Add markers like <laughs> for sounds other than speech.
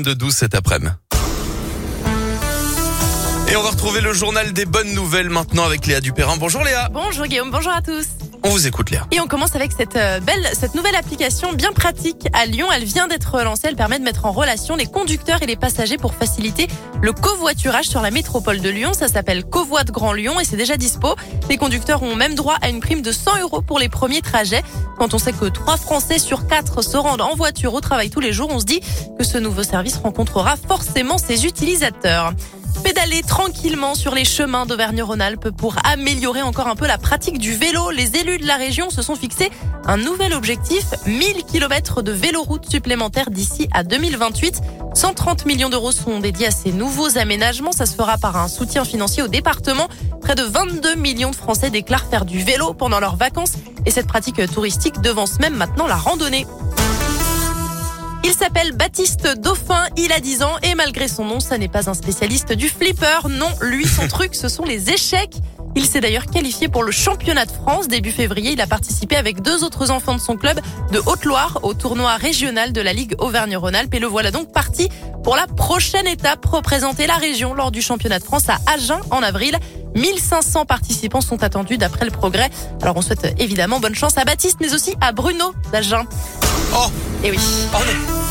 de 12 cet après-midi. Et on va retrouver le journal des bonnes nouvelles maintenant avec Léa Dupérin. Bonjour Léa. Bonjour Guillaume, bonjour à tous. On vous écoute Léa. Et on commence avec cette euh, belle, cette nouvelle application bien pratique à Lyon. Elle vient d'être lancée. Elle permet de mettre en relation les conducteurs et les passagers pour faciliter le covoiturage sur la métropole de Lyon. Ça s'appelle Covoit de Grand Lyon et c'est déjà dispo. Les conducteurs ont même droit à une prime de 100 euros pour les premiers trajets. Quand on sait que 3 Français sur 4 se rendent en voiture au travail tous les jours, on se dit que ce nouveau service rencontrera forcément ses utilisateurs. Tranquillement sur les chemins d'Auvergne-Rhône-Alpes pour améliorer encore un peu la pratique du vélo. Les élus de la région se sont fixés un nouvel objectif, 1000 km de véloroutes supplémentaires d'ici à 2028. 130 millions d'euros sont dédiés à ces nouveaux aménagements. Ça se fera par un soutien financier au département. Près de 22 millions de Français déclarent faire du vélo pendant leurs vacances et cette pratique touristique devance même maintenant la randonnée. Il s'appelle Baptiste Dauphin, il a 10 ans et malgré son nom, ça n'est pas un spécialiste du flipper. Non, lui, son <laughs> truc, ce sont les échecs. Il s'est d'ailleurs qualifié pour le championnat de France. Début février, il a participé avec deux autres enfants de son club de Haute-Loire au tournoi régional de la Ligue Auvergne-Rhône-Alpes. Et le voilà donc parti pour la prochaine étape, représenter la région lors du championnat de France à Agen en avril. 1500 participants sont attendus d'après le progrès. Alors on souhaite évidemment bonne chance à Baptiste, mais aussi à Bruno d'Agen. Oh Et oui. Oh non.